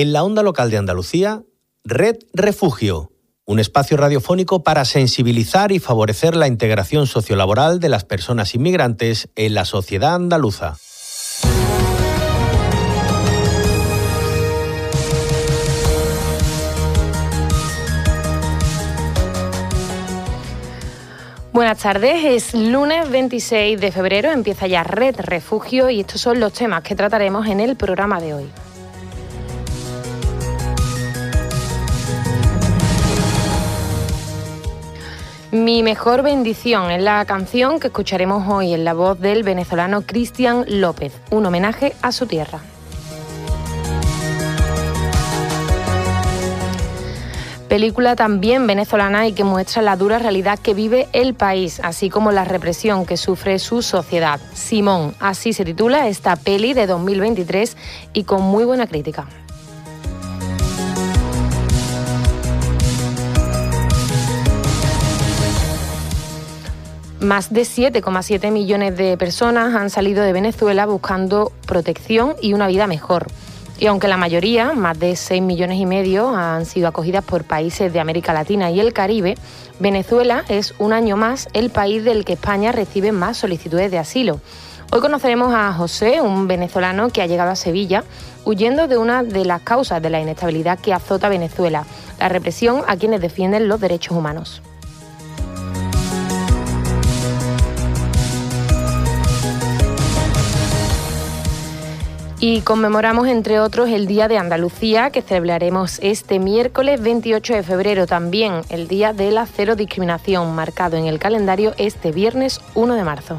En la onda local de Andalucía, Red Refugio, un espacio radiofónico para sensibilizar y favorecer la integración sociolaboral de las personas inmigrantes en la sociedad andaluza. Buenas tardes, es lunes 26 de febrero, empieza ya Red Refugio y estos son los temas que trataremos en el programa de hoy. Mi mejor bendición es la canción que escucharemos hoy en la voz del venezolano Cristian López, un homenaje a su tierra. Película también venezolana y que muestra la dura realidad que vive el país, así como la represión que sufre su sociedad. Simón, así se titula esta peli de 2023 y con muy buena crítica. Más de 7,7 millones de personas han salido de Venezuela buscando protección y una vida mejor. Y aunque la mayoría, más de 6 millones y medio, han sido acogidas por países de América Latina y el Caribe, Venezuela es un año más el país del que España recibe más solicitudes de asilo. Hoy conoceremos a José, un venezolano que ha llegado a Sevilla huyendo de una de las causas de la inestabilidad que azota Venezuela, la represión a quienes defienden los derechos humanos. Y conmemoramos, entre otros, el Día de Andalucía, que celebraremos este miércoles 28 de febrero, también el Día de la Cero Discriminación, marcado en el calendario este viernes 1 de marzo.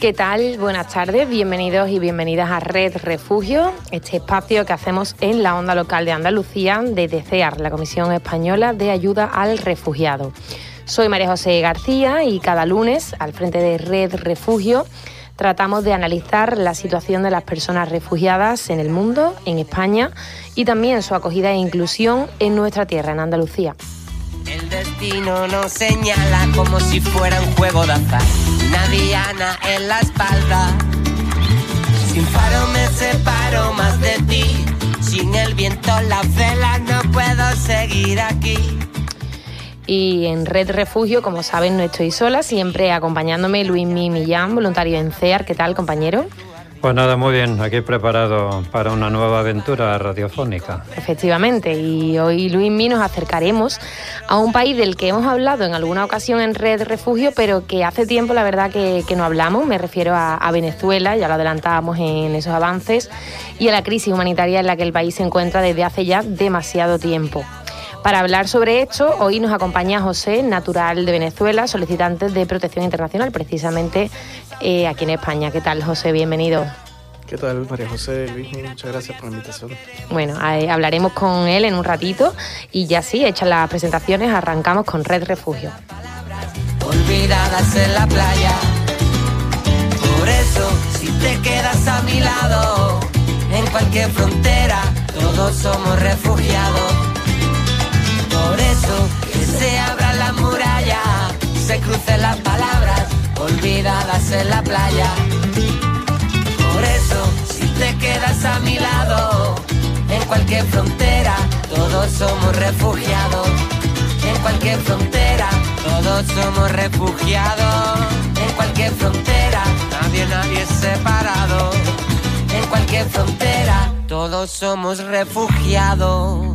¿Qué tal? Buenas tardes, bienvenidos y bienvenidas a Red Refugio, este espacio que hacemos en la onda local de Andalucía desde CEAR, la Comisión Española de Ayuda al Refugiado. Soy María José García y cada lunes, al frente de Red Refugio, tratamos de analizar la situación de las personas refugiadas en el mundo, en España, y también su acogida e inclusión en nuestra tierra, en Andalucía. El destino nos señala como si fuera un juego de. Una diana en la espalda. Sin faro me separo más de ti. Sin el viento la vela no puedo seguir aquí. Y en Red Refugio, como saben, no estoy sola, siempre acompañándome Luis Millán, voluntario en CEAR. ¿Qué tal, compañero? Pues nada, muy bien, aquí preparado para una nueva aventura radiofónica. Efectivamente, y hoy Luis y nos acercaremos a un país del que hemos hablado en alguna ocasión en Red Refugio, pero que hace tiempo la verdad que, no hablamos, me refiero a, a, Venezuela, ya lo adelantábamos en esos avances, y a la crisis humanitaria en la que el país se encuentra desde hace ya demasiado tiempo. Para hablar sobre esto, hoy nos acompaña José, natural de Venezuela, solicitante de protección internacional, precisamente eh, aquí en España. ¿Qué tal, José? Bienvenido. ¿Qué tal, María José Luis? Muchas gracias por la invitación. Bueno, hablaremos con él en un ratito y ya sí, hechas las presentaciones, arrancamos con Red Refugio. Olvidadas en la playa, por eso, si te quedas a mi lado, en cualquier frontera, todos somos refugiados olvidadas en la playa. Por eso, si te quedas a mi lado, en cualquier frontera, todos somos refugiados. En cualquier frontera, todos somos refugiados en cualquier frontera, nadie, nadie es separado. En cualquier frontera, todos somos refugiados.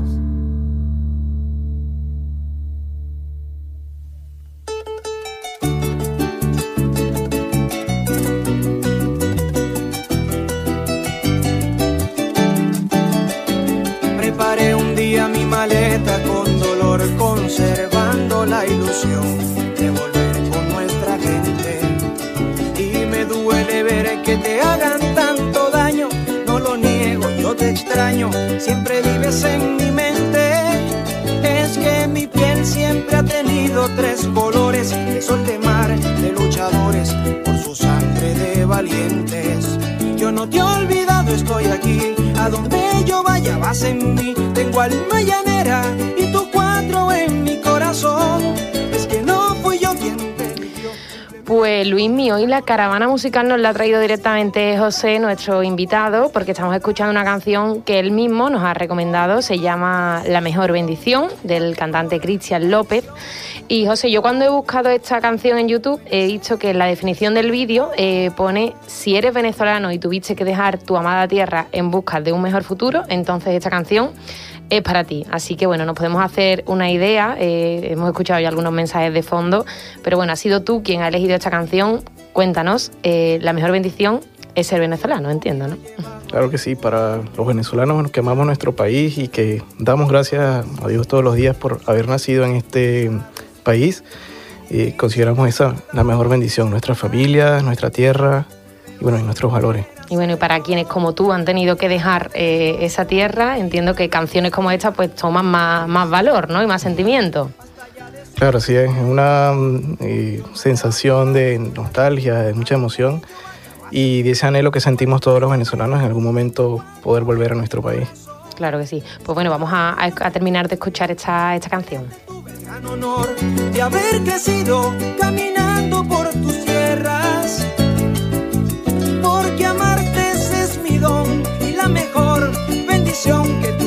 Lo niego, yo te extraño, siempre vives en mi mente. Es que mi piel siempre ha tenido tres colores, de sol de mar, de luchadores, por su sangre de valientes. Yo no te he olvidado, estoy aquí, a donde yo vaya vas en mí. Tengo alma llanera y tu cuatro en mi corazón. Pues Luismi, hoy la caravana musical nos la ha traído directamente José, nuestro invitado, porque estamos escuchando una canción que él mismo nos ha recomendado, se llama La mejor bendición, del cantante Cristian López. Y José, yo cuando he buscado esta canción en YouTube he visto que en la definición del vídeo eh, pone si eres venezolano y tuviste que dejar tu amada tierra en busca de un mejor futuro, entonces esta canción es para ti. Así que bueno, nos podemos hacer una idea. eh, hemos escuchado ya algunos mensajes de fondo, pero bueno, ha sido tú quien ha elegido esta canción. Cuéntanos, eh, la mejor bendición es ser venezolano, entiendo, ¿no? Claro que sí, para los venezolanos que amamos nuestro país y que damos gracias a Dios todos los días por haber nacido en este país, eh, consideramos esa la mejor bendición, nuestra familia, nuestra tierra y bueno, y nuestros valores. Y bueno, y para quienes como tú han tenido que dejar eh, esa tierra, entiendo que canciones como esta pues toman más, más valor, ¿no? Y más sentimiento. Claro, sí, es una mm, eh, sensación de nostalgia, de mucha emoción y de ese anhelo que sentimos todos los venezolanos en algún momento poder volver a nuestro país. Claro que sí. Pues bueno, vamos a, a- a terminar de escuchar esta, esta canción. gran honor de haber crecido caminando por tus tierras. Porque amarte ese es mi mejor. Bendición que tuve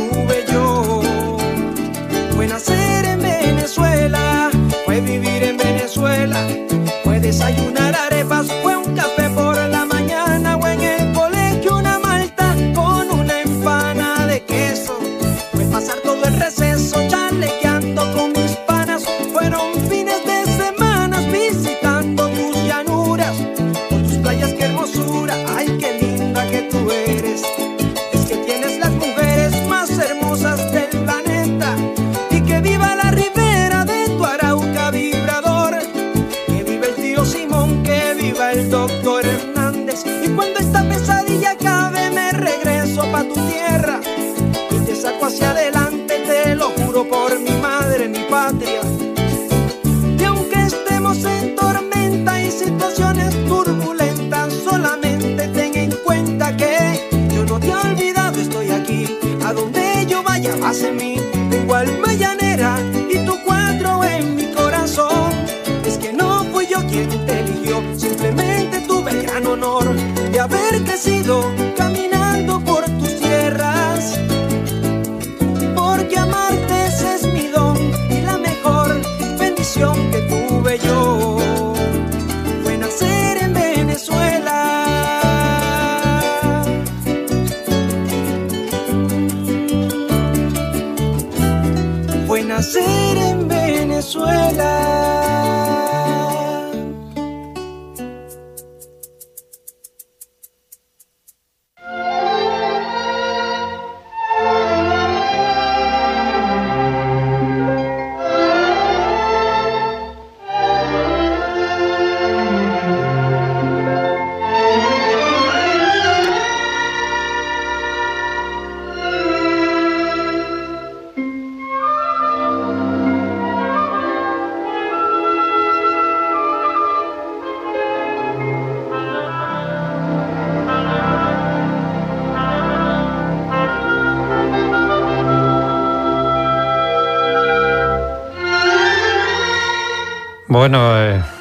mí. Tengo alma llanera y tu cuadro en mi corazón. Es que no fui yo quien te eligió, simplemente tuve el gran honor de haber crecido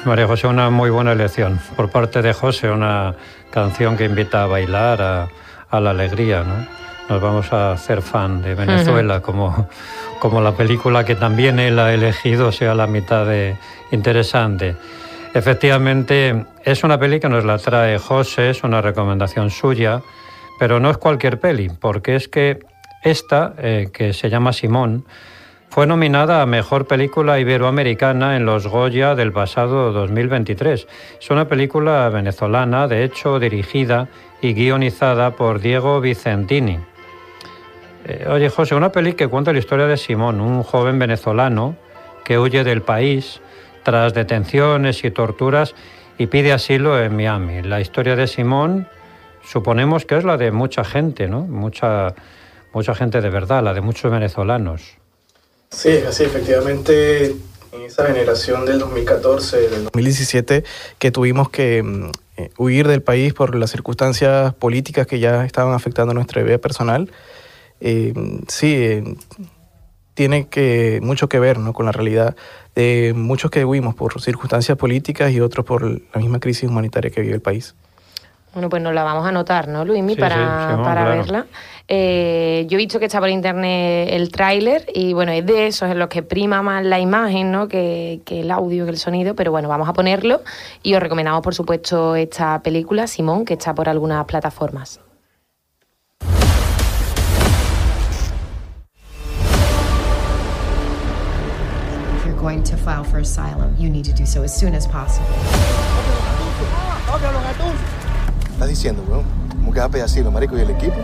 María José, una muy buena elección. Por parte de José, una canción que invita a bailar, a, a la alegría, ¿no? Nos vamos a hacer fan de Venezuela, como como la película que también él ha elegido sea la mitad de interesante. Efectivamente, es una peli que nos la trae José, es una recomendación suya, pero no es cualquier peli, porque es que esta, eh, que se llama Simón, fue nominada a Mejor Película Iberoamericana en los Goya del pasado 2023. Es una película venezolana, de hecho dirigida y guionizada por Diego Vicentini. Eh, oye, José, una peli que cuenta la historia de Simón, un joven venezolano que huye del país tras detenciones y torturas y pide asilo en Miami. La historia de Simón suponemos que es la de mucha gente, ¿no? Mucha, mucha gente de verdad, la de muchos venezolanos. Sí, así efectivamente en esa generación del 2014, del 2017, que tuvimos que mm, eh, huir del país por las circunstancias políticas que ya estaban afectando nuestra vida personal, eh, sí, eh, tiene que, mucho que ver ¿no? con la realidad de muchos que huimos por circunstancias políticas y otros por la misma crisis humanitaria que vive el país. Bueno, pues nos la vamos a anotar, ¿no, Luismi, para, para verla. Eh, yo he visto que está por internet el tráiler y bueno, es de eso, es lo que prima más la imagen, ¿no? Que, que, el audio, que el sonido, pero bueno, vamos a ponerlo y os recomendamos, por supuesto, esta película, Simón, que está por algunas plataformas. going to file for asylum, you need to do so as soon as possible. Estás diciendo, weón? ¿Cómo que va a pedir asilo, marico, y el equipo?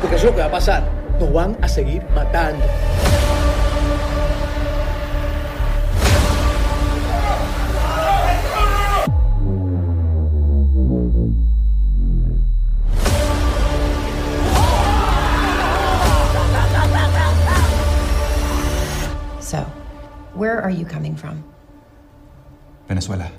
Porque eso es lo que va a pasar. Nos van a seguir matando. So, where are you coming from? Venezuela.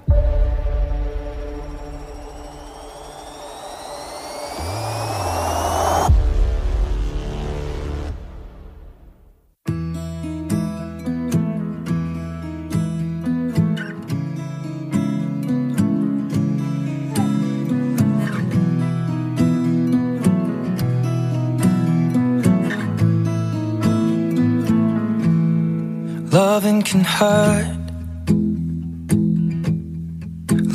Loving can hurt.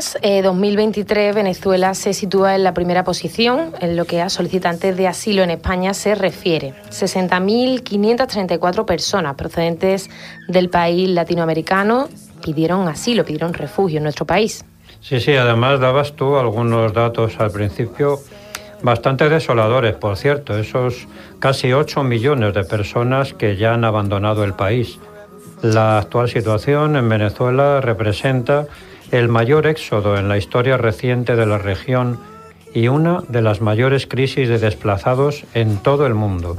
Un año más, eh, 2023, Venezuela se sitúa en la primera posición en lo que a solicitantes de asilo en España se refiere. 60.534 personas procedentes del país latinoamericano pidieron asilo, pidieron refugio en nuestro país. Sí, sí, además dabas tú algunos datos al principio bastante desoladores, por cierto, esos casi 8 millones de personas que ya han abandonado el país. La actual situación en Venezuela representa el mayor éxodo en la historia reciente de la región y una de las mayores crisis de desplazados en todo el mundo.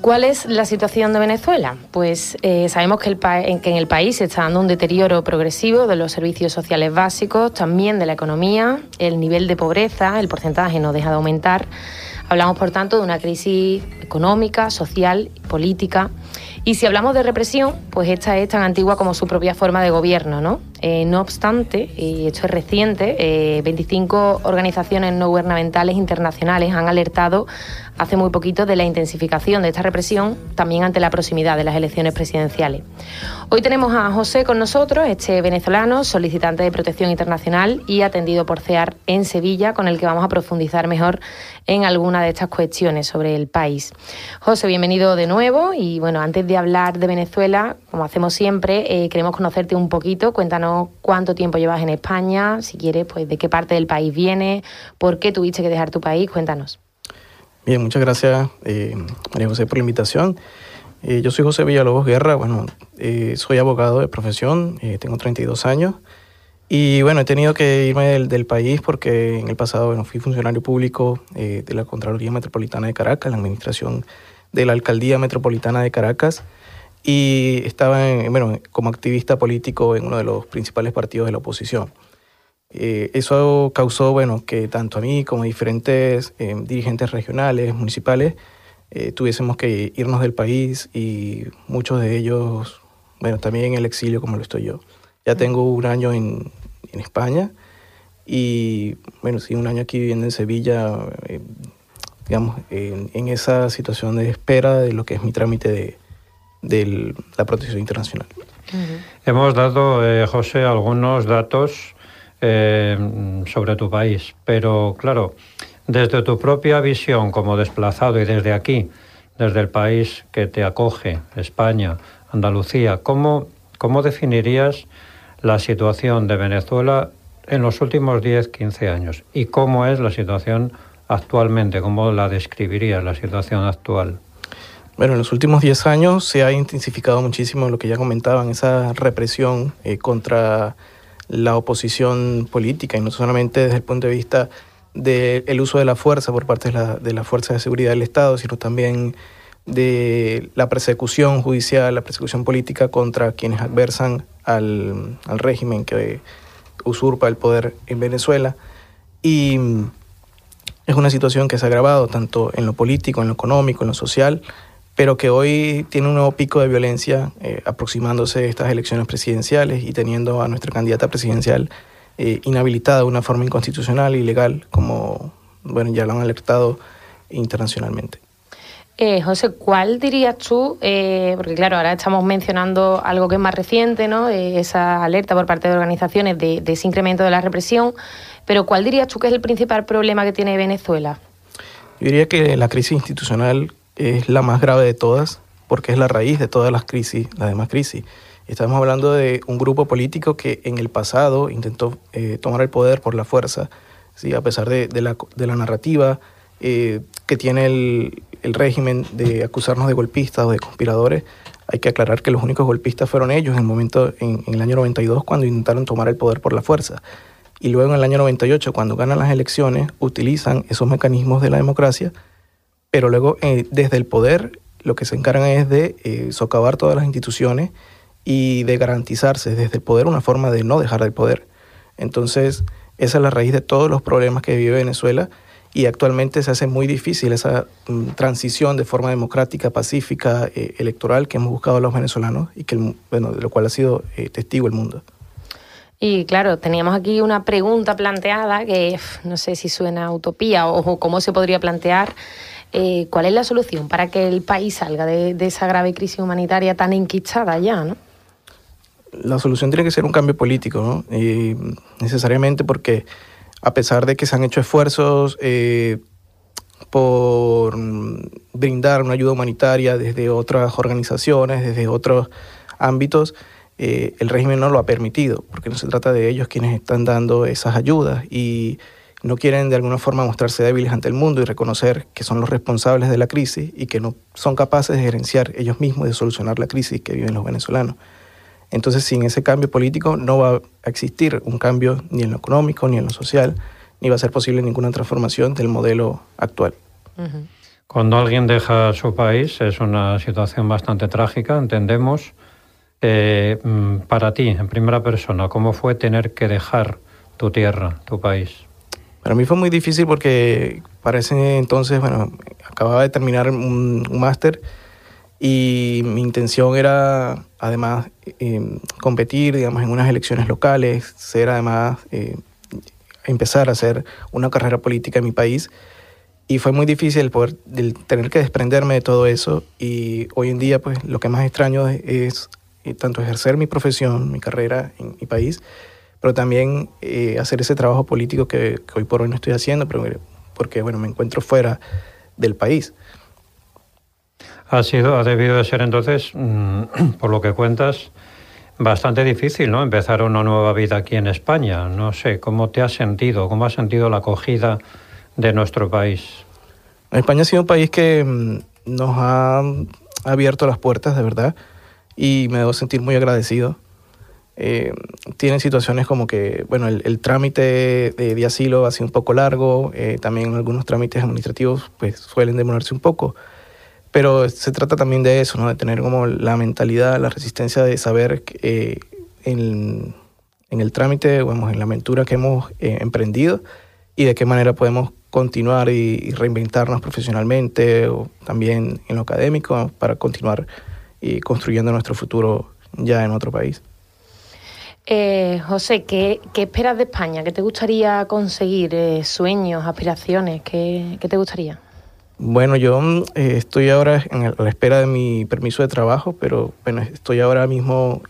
¿Cuál es la situación de Venezuela? Pues eh, sabemos que, en el país se está dando un deterioro progresivo de los servicios sociales básicos, también de la economía, el nivel de pobreza, el porcentaje no deja de aumentar. Hablamos, por tanto, de una crisis económica, social, política. Y si hablamos de represión, pues esta es tan antigua como su propia forma de gobierno, ¿no? Eh, no obstante, y esto es reciente, eh, 25 organizaciones no gubernamentales internacionales han alertado hace muy poquito de la intensificación de esta represión, también ante la proximidad de las elecciones presidenciales. Hoy tenemos a José con nosotros, este venezolano, solicitante de protección internacional y atendido por CEAR en Sevilla, con el que vamos a profundizar mejor en alguna de estas cuestiones sobre el país. José, bienvenido de nuevo y bueno, antes de hablar de Venezuela, como hacemos siempre, eh, queremos conocerte un poquito. Cuéntanos cuánto tiempo llevas en España, si quieres, pues de qué parte del país vienes, por qué tuviste que dejar tu país, cuéntanos. Bien, muchas gracias eh, María José por la invitación. Eh, yo soy José Villalobos Guerra, bueno, eh, soy abogado de profesión, eh, tengo 32 años y bueno, he tenido que irme del, del país porque en el pasado bueno, fui funcionario público eh, de la Contraloría Metropolitana de Caracas, la administración de la Alcaldía Metropolitana de Caracas y estaba en, bueno, como activista político en uno de los principales partidos de la oposición. Eh, eso causó, bueno, que tanto a mí como a diferentes eh, dirigentes regionales, municipales, eh, tuviésemos que irnos del país y muchos de ellos, bueno, también en el exilio como lo estoy yo. Ya tengo un año en, en España y, bueno, sí, un año aquí viviendo en Sevilla, digamos, en, en, esa situación de espera de lo que es mi trámite de, de la protección internacional. Uh -huh. Hemos dado, eh, José, algunos datos eh, sobre tu país, pero claro, desde tu propia visión como desplazado y desde aquí, desde el país que te acoge, España, Andalucía, ¿cómo, cómo definirías la situación de Venezuela en los últimos 10, 15 años? ¿Y cómo es la situación actualmente? ¿Cómo la describirías, la situación actual? Bueno, en los últimos 10 años se ha intensificado muchísimo lo que ya comentaban, esa represión eh, contra la oposición política y no solamente desde el punto de vista del de uso de la fuerza por parte de de la Fuerza de Seguridad del Estado, sino también de la persecución judicial, la persecución política contra quienes adversan al, al régimen que usurpa el poder en Venezuela. Y es una situación que se ha agravado tanto en lo político, en lo económico, en lo social, pero que hoy tiene un nuevo pico de violencia eh, aproximándose estas elecciones presidenciales y teniendo a nuestra candidata presidencial eh, inhabilitada de una forma inconstitucional y ilegal, como bueno, ya lo han alertado internacionalmente. Eh, José, ¿cuál dirías tú? Eh, porque claro, ahora estamos mencionando algo que es más reciente, ¿no? Eh, esa alerta por parte de organizaciones de, de, ese incremento de la represión, pero ¿cuál dirías tú que es el principal problema que tiene Venezuela? Yo diría que la crisis institucional es la más grave de todas, porque es la raíz de todas las crisis, las demás crisis. Estamos hablando de un grupo político que en el pasado intentó eh, tomar el poder por la fuerza, ¿sí? a pesar de, la, narrativa eh, que tiene el, régimen de acusarnos de golpistas o de conspiradores. Hay que aclarar que los únicos golpistas fueron ellos en el momento, en, en el año 92, cuando intentaron tomar el poder por la fuerza. Y luego en el año 98, cuando ganan las elecciones, utilizan esos mecanismos de la democracia, pero luego eh, desde el poder lo que se encargan es de eh, socavar todas las instituciones y de garantizarse desde el poder una forma de no dejar el poder. Entonces, esa es la raíz de todos los problemas que vive Venezuela y actualmente se hace muy difícil esa um, transición de forma democrática, pacífica, eh, electoral que hemos buscado los venezolanos y que, bueno, de lo cual ha sido testigo el mundo. Y claro, teníamos aquí una pregunta planteada que no sé si suena utopía o, cómo se podría plantear. Eh, ¿Cuál es la solución para que el país salga de, esa grave crisis humanitaria tan enquistada ya, no? la solución tiene que ser un cambio político, ¿no? Necesariamente porque a pesar de que se han hecho esfuerzos eh, por brindar una ayuda humanitaria desde otras organizaciones, desde otros ámbitos, eh, el régimen no lo ha permitido, porque no se trata de ellos quienes están dando esas ayudas y no quieren de alguna forma mostrarse débiles ante el mundo y reconocer que son los responsables de la crisis y que no son capaces de gerenciar ellos mismos de solucionar la crisis que viven los venezolanos. Entonces, sin ese cambio político no va a existir un cambio ni en lo económico, ni en lo social, ni va a ser posible ninguna transformación del modelo actual. Uh -huh. Cuando alguien deja su país es una situación bastante trágica, entendemos. Eh, para ti, en primera persona, ¿cómo fue tener que dejar tu tierra, tu país? Para mí fue muy difícil porque para ese entonces, bueno, acababa de terminar un, un máster y mi intención era además eh, competir digamos en unas elecciones locales ser además eh, empezar a hacer una carrera política en mi país y fue muy difícil poder el tener que desprenderme de todo eso y hoy en día pues lo que más extraño es, tanto ejercer mi profesión mi carrera en mi país pero también eh, hacer ese trabajo político que, que, hoy por hoy no estoy haciendo pero porque bueno me encuentro fuera del país ha sido, ha debido de ser entonces, mmm, por lo que cuentas, bastante difícil, ¿no? Empezar una nueva vida aquí en España. No sé, ¿cómo te has sentido? ¿Cómo has sentido la acogida de nuestro país? España ha sido un país que nos ha abierto las puertas, de verdad, y me debo sentir muy agradecido. Eh, tienen situaciones como que, bueno, el, el trámite de, de, asilo ha sido un poco largo, eh, también algunos trámites administrativos pues suelen demorarse un poco, pero se trata también de eso, ¿no? de tener como la mentalidad, la resistencia de saber eh, en, en el trámite, vamos, en la aventura que hemos eh, emprendido y de qué manera podemos continuar y, reinventarnos profesionalmente o también en lo académico para continuar y construyendo nuestro futuro ya en otro país. Eh, José, ¿qué, esperas de España? ¿Qué te gustaría conseguir? Eh, ¿Sueños, aspiraciones? ¿Qué, te gustaría? Bueno, yo eh, estoy ahora en la espera de mi permiso de trabajo, pero bueno, estoy ahora mismo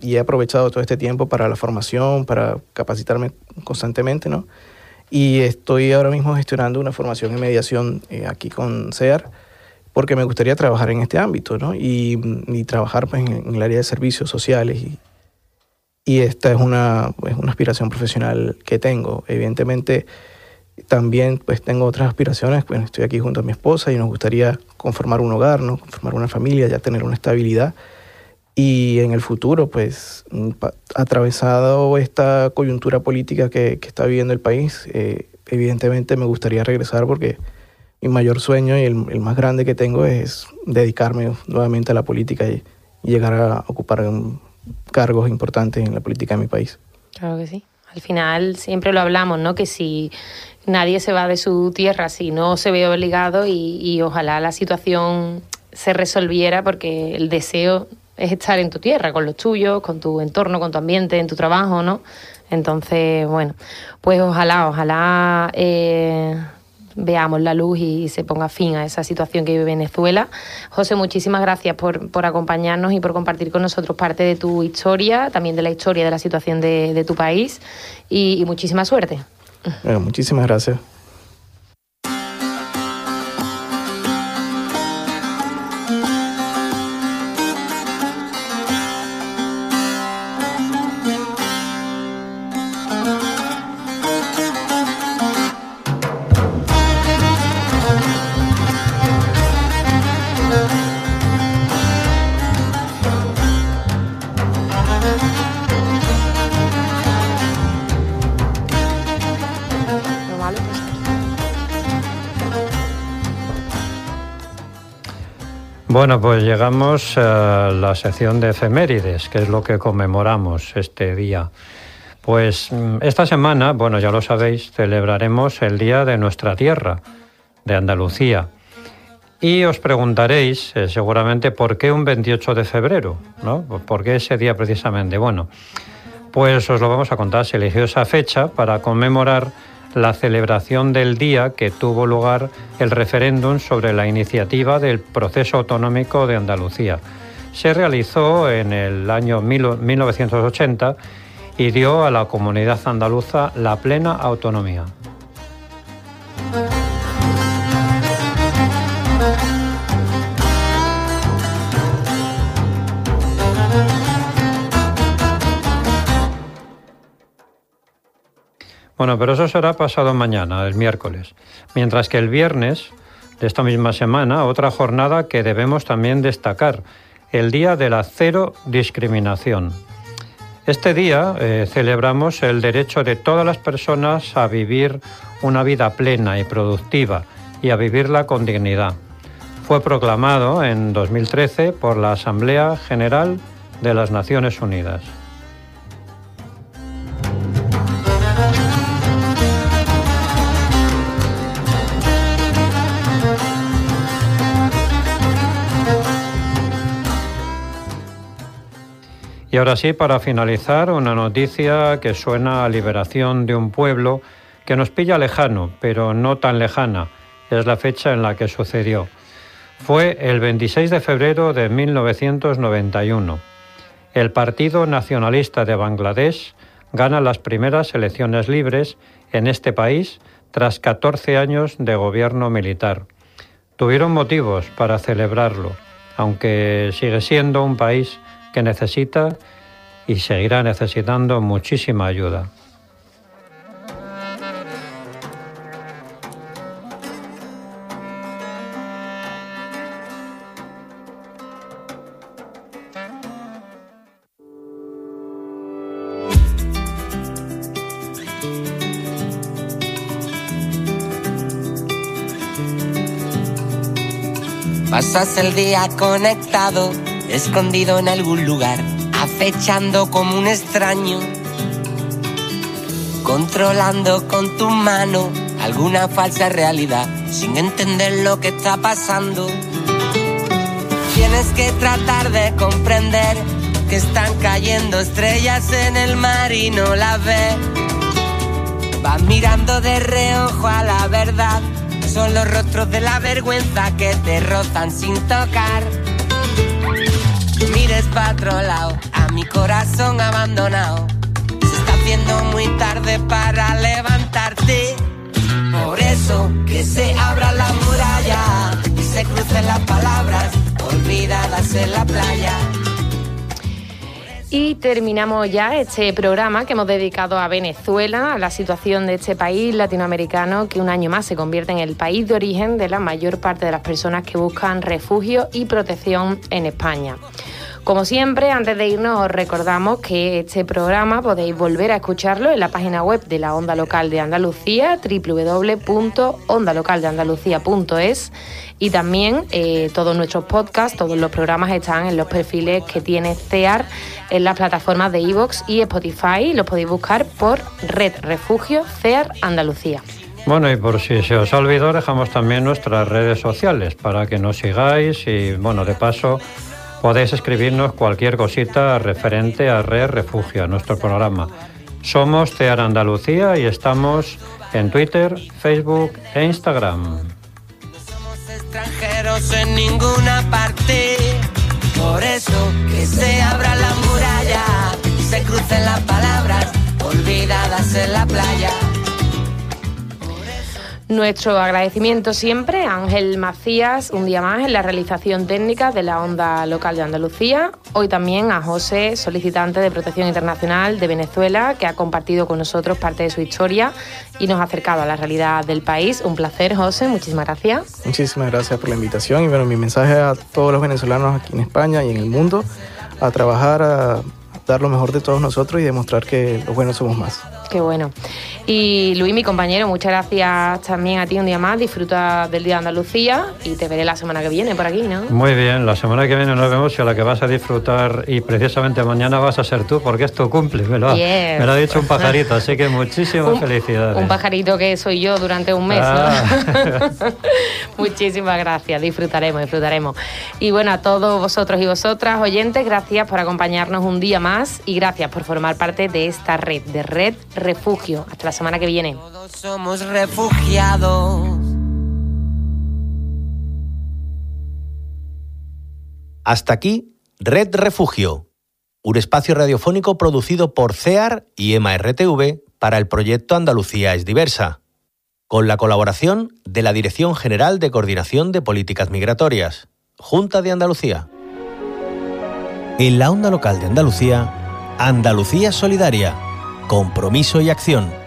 y he aprovechado todo este tiempo para la formación, para capacitarme constantemente, ¿no? Y estoy ahora mismo gestionando una formación en mediación aquí con CEAR, porque me gustaría trabajar en este ámbito, ¿no? Y, trabajar pues, en, en, el área de servicios sociales y, y esta es una, es una aspiración profesional que tengo. Evidentemente, también pues tengo otras aspiraciones. Bueno, estoy aquí junto a mi esposa y nos gustaría conformar un hogar, ¿no? conformar una familia, ya tener una estabilidad. Y en el futuro, pues, atravesado esta coyuntura política que, que está viviendo el país, eh, evidentemente me gustaría regresar porque mi mayor sueño y el, el, más grande que tengo es dedicarme nuevamente a la política y, y llegar a ocupar un, cargos importantes en la política de mi país. Claro que sí. Al final siempre lo hablamos, ¿no? Que si nadie se va de su tierra, si no se ve obligado y, ojalá la situación se resolviera porque el deseo es estar en tu tierra, con los tuyos, con tu entorno, con tu ambiente, en tu trabajo, ¿no? Entonces, bueno, pues ojalá, ojalá eh, veamos la luz y se ponga fin a esa situación que vive Venezuela. José, muchísimas gracias por, por acompañarnos y por compartir con nosotros parte de tu historia, también de la historia de la situación de, de tu país y, y muchísima suerte. Bueno, muchísimas gracias. Bueno, pues llegamos a la sección de efemérides, que es lo que conmemoramos este día. Pues mm, esta semana, bueno, ya lo sabéis, celebraremos el Día de nuestra Tierra, de Andalucía. Y os preguntaréis eh, seguramente por qué un 28 de febrero, ¿no? ¿Por qué ese día precisamente? Bueno, pues os lo vamos a contar. Se eligió esa fecha para conmemorar la celebración del día que tuvo lugar el referéndum sobre la iniciativa del proceso autonómico de Andalucía. Se realizó en el año 1980 y dio a la comunidad andaluza la plena autonomía. Bueno, pero eso será pasado mañana, el miércoles. Mientras que el viernes de esta misma semana, otra jornada que debemos también destacar, el Día de la Cero Discriminación. Este día eh, celebramos el derecho de todas las personas a vivir una vida plena y productiva y a vivirla con dignidad. Fue proclamado en 2013 por la Asamblea General de las Naciones Unidas. Ahora sí, para finalizar, una noticia que suena a liberación de un pueblo que nos pilla lejano, pero no tan lejana. Es la fecha en la que sucedió. Fue el 26 de febrero de 1991. El Partido Nacionalista de Bangladesh gana las primeras elecciones libres en este país tras 14 años de gobierno militar. Tuvieron motivos para celebrarlo, aunque sigue siendo un país que necesita y seguirá necesitando muchísima ayuda. Pasas el día conectado escondido en algún lugar, acechando como un extraño, controlando con tu mano alguna falsa realidad sin entender lo que está pasando. Tienes que tratar de comprender que están cayendo estrellas en el mar y no las ves. Vas mirando de reojo a la verdad, son los rostros de la vergüenza que te rozan sin tocar. Para otro lado, a mi corazón abandonado siendo muy tarde para levantarte. Por eso que se abra la muralla y se crucen las palabras olvidadas en la playa. Y terminamos ya este programa que hemos dedicado a Venezuela, a la situación de este país latinoamericano que un año más se convierte en el país de origen de la mayor parte de las personas que buscan refugio y protección en España. Como siempre, antes de irnos os recordamos que este programa podéis volver a escucharlo en la página web de la Onda Local de Andalucía, www.ondalocaldeandalucía.es y también eh, todos nuestros podcasts, todos los programas están en los perfiles que tiene CEAR en las plataformas de iVoox y Spotify. Los podéis buscar por Red Refugio CEAR Andalucía. Bueno, y por si se os ha olvidado, dejamos también nuestras redes sociales para que nos sigáis y, bueno, de paso podéis escribirnos cualquier cosita referente a Red Refugio, a nuestro programa. Somos Tear Andalucía y estamos en Twitter, Facebook e Instagram. Somos extranjeros en ninguna parte, por eso que se abra la muralla, se crucen las palabras olvidadas en la playa. Nuestro agradecimiento siempre a Ángel Macías, un día más en la realización técnica de la onda local de Andalucía. Hoy también a José, solicitante de protección internacional de Venezuela, que ha compartido con nosotros parte de su historia y nos ha acercado a la realidad del país. Un placer, José, muchísimas gracias. Muchísimas gracias por la invitación y bueno, mi mensaje a todos los venezolanos aquí en España y en el mundo a trabajar, dar lo mejor de todos nosotros y demostrar que los buenos somos más. Qué bueno. Y Luis, mi compañero, muchas gracias también a ti un día más. Disfruta del Día de Andalucía y te veré la semana que viene por aquí, ¿no? Muy bien, la semana que viene nos vemos y a la que vas a disfrutar y precisamente mañana vas a ser tú porque es tu cumple, me lo, ha, me lo ha dicho un pajarito, así que muchísimas felicidades. Un pajarito que soy yo durante un mes, Ah. Muchísimas gracias, disfrutaremos, disfrutaremos. Y bueno, a todos vosotros y vosotras, oyentes, gracias por acompañarnos un día más y gracias por formar parte de esta red, de Red Refugio. Hasta la semana que viene. Todos somos refugiados. Hasta aquí, Red Refugio, un espacio radiofónico producido por CEAR y EMA RTV para el proyecto Andalucía es diversa, con la colaboración de la Dirección General de Coordinación de Políticas Migratorias, Junta de Andalucía. En la onda local de Andalucía, Andalucía Solidaria, compromiso y acción.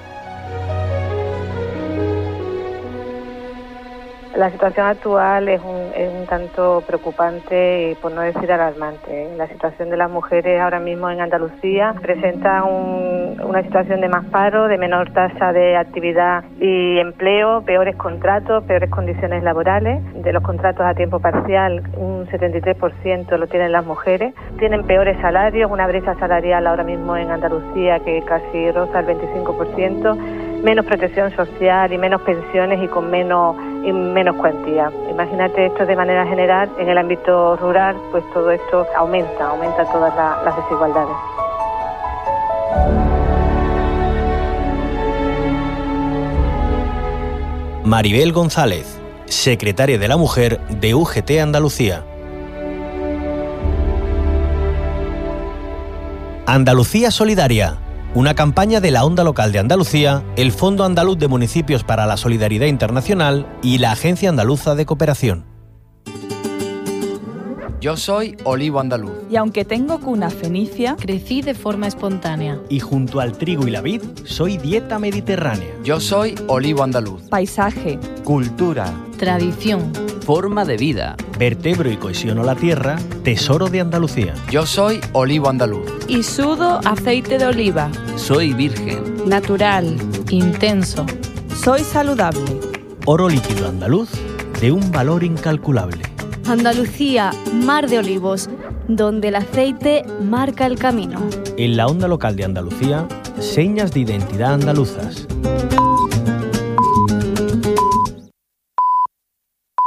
La situación actual es un, es un tanto preocupante y por no decir alarmante. La situación de las mujeres ahora mismo en Andalucía presenta un- una situación de más paro, de menor tasa de actividad y empleo, peores contratos, peores condiciones laborales. De los contratos a tiempo parcial, un 73% lo tienen las mujeres. Tienen peores salarios, una brecha salarial ahora mismo en Andalucía que casi roza el 25% menos protección social y menos pensiones y con menos y menos cuantía. Imagínate esto de manera general en el ámbito rural, pues todo esto aumenta, aumenta todas la- las desigualdades. Maribel González, secretaria de la Mujer de UGT Andalucía. Andalucía Solidaria, una campaña de la Onda Local de Andalucía, el Fondo Andaluz de Municipios para la Solidaridad Internacional y la Agencia Andaluza de Cooperación. Yo soy Olivo Andaluz. Y aunque tengo cuna fenicia, crecí de forma espontánea. Y junto al trigo y la vid, soy dieta mediterránea. Yo soy Olivo Andaluz. Paisaje, cultura, tradición, forma de vida, vertebro y cohesiono la tierra, tesoro de Andalucía. Yo soy Olivo Andaluz. Y sudo aceite de oliva. Soy virgen. Natural, intenso. Soy saludable. Oro líquido andaluz de un valor incalculable. Andalucía, mar de olivos, donde el aceite marca el camino. En la onda local de Andalucía, Señas de identidad andaluzas.